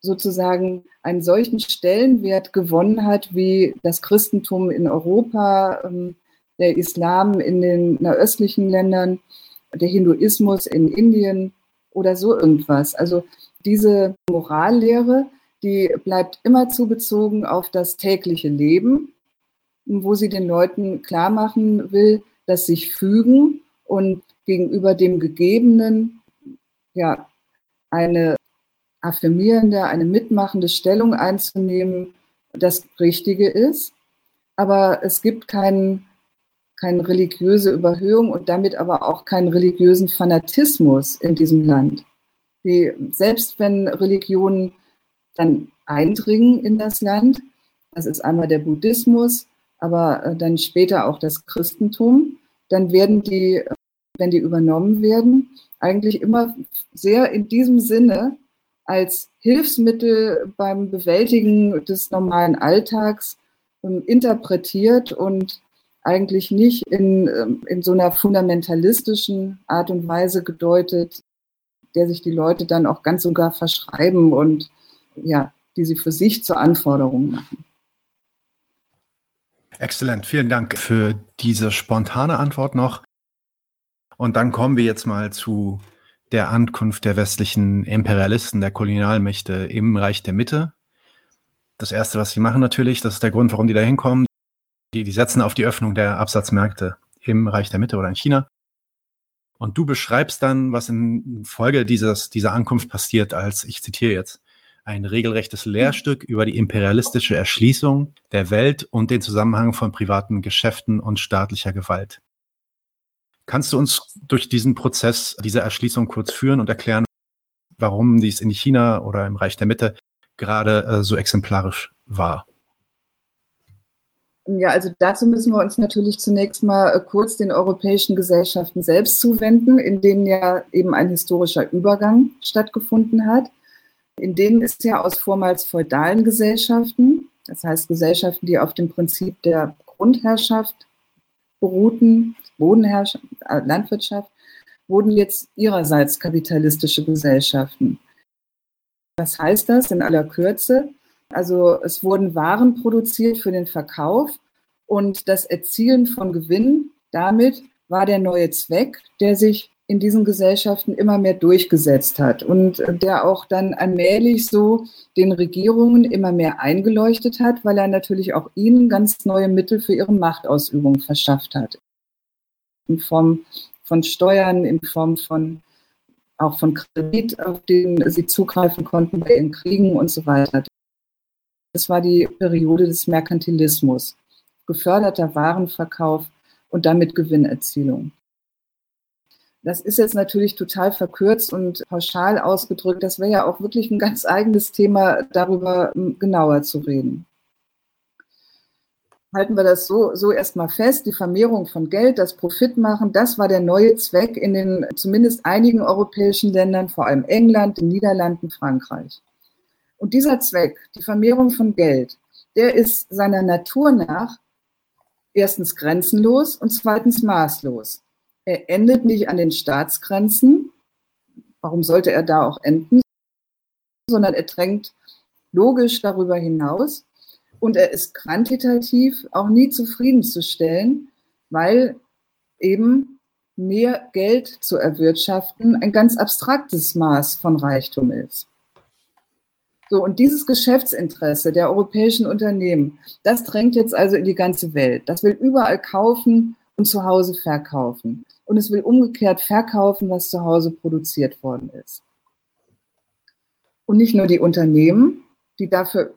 sozusagen einen solchen Stellenwert gewonnen hat wie das Christentum in Europa, ähm, der Islam in den östlichen Ländern, der Hinduismus in Indien oder so irgendwas. Also diese Morallehre, die bleibt immer zu bezogen auf das tägliche Leben, wo sie den Leuten klar machen will, dass sich fügen und gegenüber dem Gegebenen ja eine affirmierende, eine mitmachende Stellung einzunehmen, das Richtige ist. Aber es gibt keinen keine religiöse Überhöhung und damit aber auch keinen religiösen Fanatismus in diesem Land. Die, selbst wenn Religionen dann eindringen in das Land, das ist einmal der Buddhismus, aber äh, dann später auch das Christentum, dann werden die, wenn die übernommen werden, eigentlich immer sehr in diesem Sinne als Hilfsmittel beim Bewältigen des normalen Alltags ähm, interpretiert und eigentlich nicht in, ähm, in so einer fundamentalistischen Art und Weise gedeutet, der sich die Leute dann auch ganz sogar verschreiben und ja, die sie für sich zur Anforderung machen. Exzellent, vielen Dank für diese spontane Antwort noch. Und dann kommen wir jetzt mal zu der Ankunft der westlichen Imperialisten, der Kolonialmächte im Reich der Mitte. Das Erste, was sie machen natürlich, das ist der Grund, warum die da hinkommen, die, die setzen auf die Öffnung der Absatzmärkte im Reich der Mitte oder in China. Und du beschreibst dann, was in Folge dieses, dieser Ankunft passiert, als, ich zitiere jetzt, ein regelrechtes Lehrstück über die imperialistische Erschließung der Welt und den Zusammenhang von privaten Geschäften und staatlicher Gewalt. Kannst du uns durch diesen Prozess dieser Erschließung kurz führen und erklären, warum dies in China oder im Reich der Mitte gerade äh, so exemplarisch war? Ja, also dazu müssen wir uns natürlich zunächst mal äh, kurz den europäischen Gesellschaften selbst zuwenden, in denen ja eben ein historischer Übergang stattgefunden hat. In denen ist ja aus vormals feudalen Gesellschaften, das heißt Gesellschaften, die auf dem Prinzip der Grundherrschaft beruhten, Bodenherrschaft, äh, Landwirtschaft, wurden jetzt ihrerseits kapitalistische Gesellschaften. Was heißt das in aller Kürze? Also es wurden Waren produziert für den Verkauf und das Erzielen von Gewinn damit war der neue Zweck, der sich in diesen Gesellschaften immer mehr durchgesetzt hat und der auch dann allmählich so den Regierungen immer mehr eingeleuchtet hat, weil er natürlich auch ihnen ganz neue Mittel für ihre Machtausübung verschafft hat. In Form von Steuern, in Form von auch von Kredit, auf den sie zugreifen konnten bei ihren Kriegen und so weiter. Das war die Periode des Merkantilismus, geförderter Warenverkauf und damit Gewinnerzielung. Das ist jetzt natürlich total verkürzt und pauschal ausgedrückt. Das wäre ja auch wirklich ein ganz eigenes Thema, darüber genauer zu reden. Halten wir das so, so erstmal fest. Die Vermehrung von Geld, das Profitmachen, das war der neue Zweck in den zumindest einigen europäischen Ländern, vor allem England, den Niederlanden, Frankreich. Und dieser Zweck, die Vermehrung von Geld, der ist seiner Natur nach erstens grenzenlos und zweitens maßlos. Er endet nicht an den Staatsgrenzen. Warum sollte er da auch enden? Sondern er drängt logisch darüber hinaus. Und er ist quantitativ auch nie zufriedenzustellen, weil eben mehr Geld zu erwirtschaften ein ganz abstraktes Maß von Reichtum ist. So, und dieses Geschäftsinteresse der europäischen Unternehmen, das drängt jetzt also in die ganze Welt. Das will überall kaufen und zu Hause verkaufen. Und es will umgekehrt verkaufen, was zu Hause produziert worden ist. Und nicht nur die Unternehmen, die dafür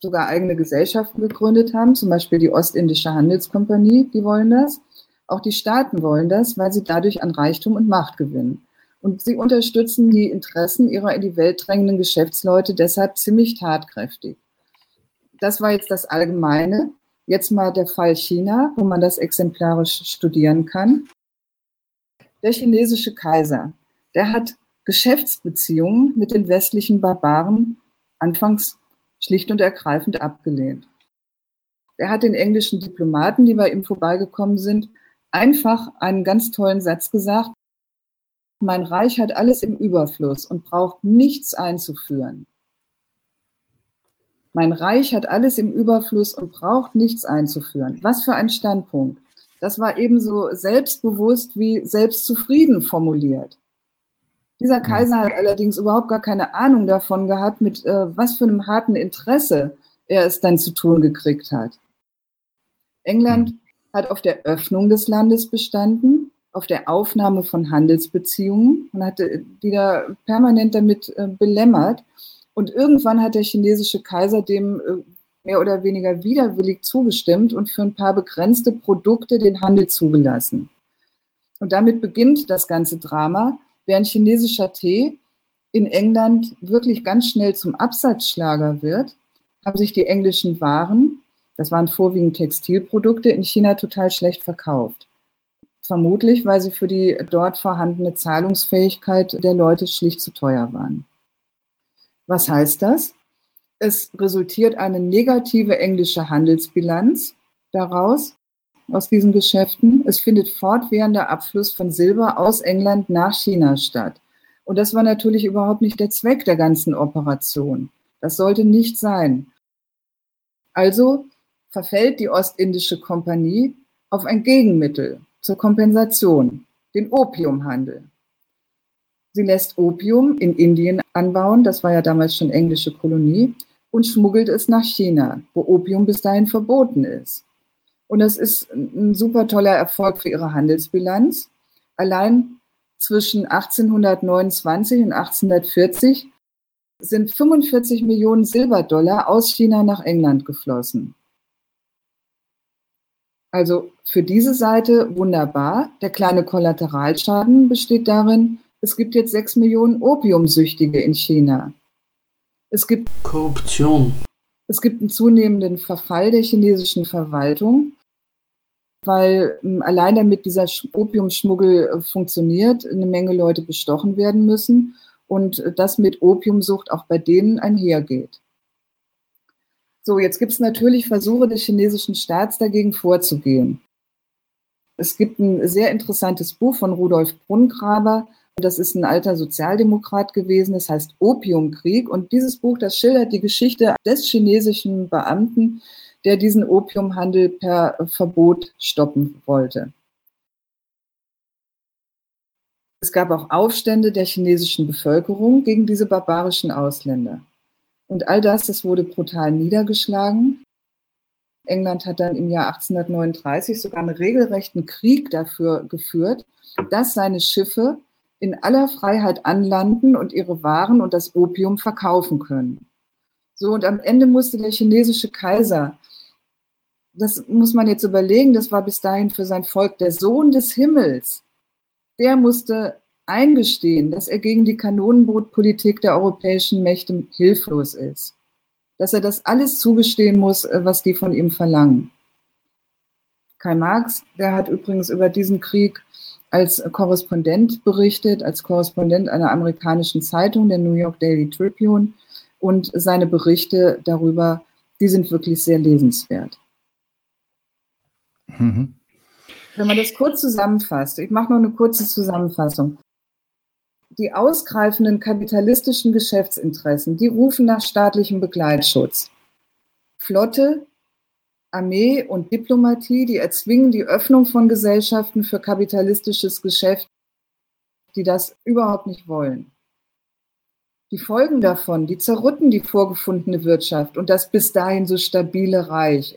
sogar eigene Gesellschaften gegründet haben, zum Beispiel die Ostindische Handelskompanie, die wollen das. Auch die Staaten wollen das, weil sie dadurch an Reichtum und Macht gewinnen. Und sie unterstützen die Interessen ihrer in die Welt drängenden Geschäftsleute deshalb ziemlich tatkräftig. Das war jetzt das Allgemeine. Jetzt mal der Fall China, wo man das exemplarisch studieren kann. Der chinesische Kaiser, der hat Geschäftsbeziehungen mit den westlichen Barbaren anfangs schlicht und ergreifend abgelehnt. Er hat den englischen Diplomaten, die bei ihm vorbeigekommen sind, einfach einen ganz tollen Satz gesagt, mein Reich hat alles im Überfluss und braucht nichts einzuführen. Mein Reich hat alles im Überfluss und braucht nichts einzuführen. Was für ein Standpunkt. Das war ebenso selbstbewusst wie selbstzufrieden formuliert. Dieser Kaiser hat allerdings überhaupt gar keine Ahnung davon gehabt, mit äh, was für einem harten Interesse er es dann zu tun gekriegt hat. England hat auf der Öffnung des Landes bestanden auf der Aufnahme von Handelsbeziehungen und hatte die da permanent damit äh, belämmert. Und irgendwann hat der chinesische Kaiser dem äh, mehr oder weniger widerwillig zugestimmt und für ein paar begrenzte Produkte den Handel zugelassen. Und damit beginnt das ganze Drama, während chinesischer Tee in England wirklich ganz schnell zum Absatzschlager wird, haben sich die englischen Waren, das waren vorwiegend Textilprodukte, in China total schlecht verkauft. Vermutlich, weil sie für die dort vorhandene Zahlungsfähigkeit der Leute schlicht zu teuer waren. Was heißt das? Es resultiert eine negative englische Handelsbilanz daraus, aus diesen Geschäften. Es findet fortwährender Abfluss von Silber aus England nach China statt. Und das war natürlich überhaupt nicht der Zweck der ganzen Operation. Das sollte nicht sein. Also verfällt die Ostindische Kompanie auf ein Gegenmittel, zur Kompensation, den Opiumhandel. Sie lässt Opium in Indien anbauen, das war ja damals schon englische Kolonie, und schmuggelt es nach China, wo Opium bis dahin verboten ist. Und das ist ein super toller Erfolg für ihre Handelsbilanz. Allein zwischen 1829 und 1840 sind 45 Millionen Silberdollar aus China nach England geflossen. Also für diese Seite wunderbar. Der kleine Kollateralschaden besteht darin, es gibt jetzt sechs Millionen Opiumsüchtige in China. Es gibt Korruption. Es gibt einen zunehmenden Verfall der chinesischen Verwaltung, weil ähm, allein damit dieser Opiumschmuggel äh, funktioniert, eine Menge Leute bestochen werden müssen und das mit Opiumsucht auch bei denen einhergeht. So, jetzt gibt es natürlich Versuche des chinesischen Staats dagegen vorzugehen. Es gibt ein sehr interessantes Buch von Rudolf Brunngraber. Das ist ein alter Sozialdemokrat gewesen. Das heißt Opiumkrieg. Und dieses Buch, das schildert die Geschichte des chinesischen Beamten, der diesen Opiumhandel per Verbot stoppen wollte. Es gab auch Aufstände der chinesischen Bevölkerung gegen diese barbarischen Ausländer. Und all das, das wurde brutal niedergeschlagen. England hat dann im Jahr 1839 sogar einen regelrechten Krieg dafür geführt, dass seine Schiffe in aller Freiheit anlanden und ihre Waren und das Opium verkaufen können. So, und am Ende musste der chinesische Kaiser, das muss man jetzt überlegen, das war bis dahin für sein Volk der Sohn des Himmels, der musste eingestehen, dass er gegen die Kanonenbootpolitik der europäischen Mächte hilflos ist. Dass er das alles zugestehen muss, äh, was die von ihm verlangen. Karl Marx, der hat übrigens über diesen Krieg als Korrespondent berichtet, als Korrespondent einer amerikanischen Zeitung, der New York Daily Tribune. Und seine Berichte darüber, die sind wirklich sehr lesenswert. Mhm. Wenn man das kurz zusammenfasst, ich mache noch eine kurze Zusammenfassung die ausgreifenden kapitalistischen Geschäftsinteressen, die rufen nach staatlichem Begleitschutz. Flotte, Armee und Diplomatie, die erzwingen die Öffnung von Gesellschaften für kapitalistisches Geschäft, die das überhaupt nicht wollen. Die Folgen davon, die zerrütten die vorgefundene Wirtschaft und das bis dahin so stabile Reich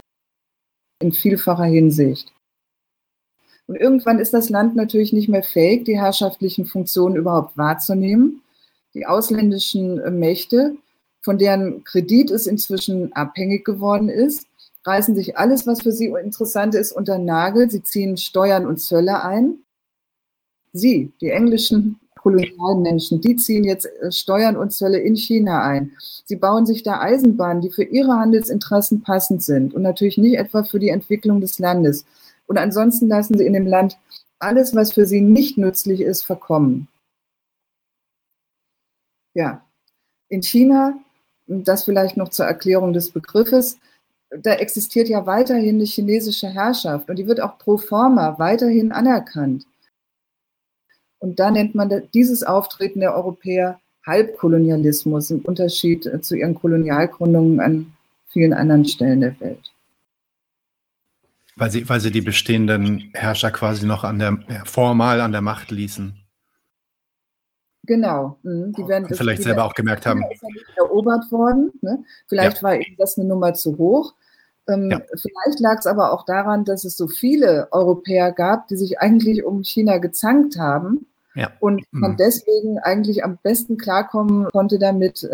in vielfacher Hinsicht. Und irgendwann ist das Land natürlich nicht mehr fähig, die herrschaftlichen Funktionen überhaupt wahrzunehmen. Die ausländischen äh, Mächte, von deren Kredit es inzwischen abhängig geworden ist, reißen sich alles, was für sie interessant ist, unter Nagel. Sie ziehen Steuern und Zölle ein. Sie, die englischen kolonialen Menschen, die ziehen jetzt äh, Steuern und Zölle in China ein. Sie bauen sich da Eisenbahnen, die für ihre Handelsinteressen passend sind und natürlich nicht etwa für die Entwicklung des Landes. Und ansonsten lassen sie in dem Land alles, was für sie nicht nützlich ist, verkommen. Ja, in China, das vielleicht noch zur Erklärung des Begriffes, da existiert ja weiterhin eine chinesische Herrschaft und die wird auch pro forma weiterhin anerkannt. Und da nennt man dieses Auftreten der Europäer Halbkolonialismus im Unterschied zu ihren Kolonialgründungen an vielen anderen Stellen der Welt. Weil sie, weil sie die bestehenden Herrscher quasi noch an der, formal an der Macht ließen. Genau. Mhm. Die werden, vielleicht das, selber auch gemerkt haben. Ist ja nicht erobert worden. Ne? Vielleicht ja. war eben das eine Nummer zu hoch. Ähm, ja. Vielleicht lag es aber auch daran, dass es so viele Europäer gab, die sich eigentlich um China gezankt haben ja. und man mhm. deswegen eigentlich am besten klarkommen konnte damit,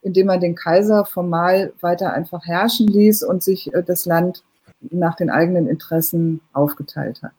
indem man den Kaiser formal weiter einfach herrschen ließ und sich äh, das Land nach den eigenen Interessen aufgeteilt hat.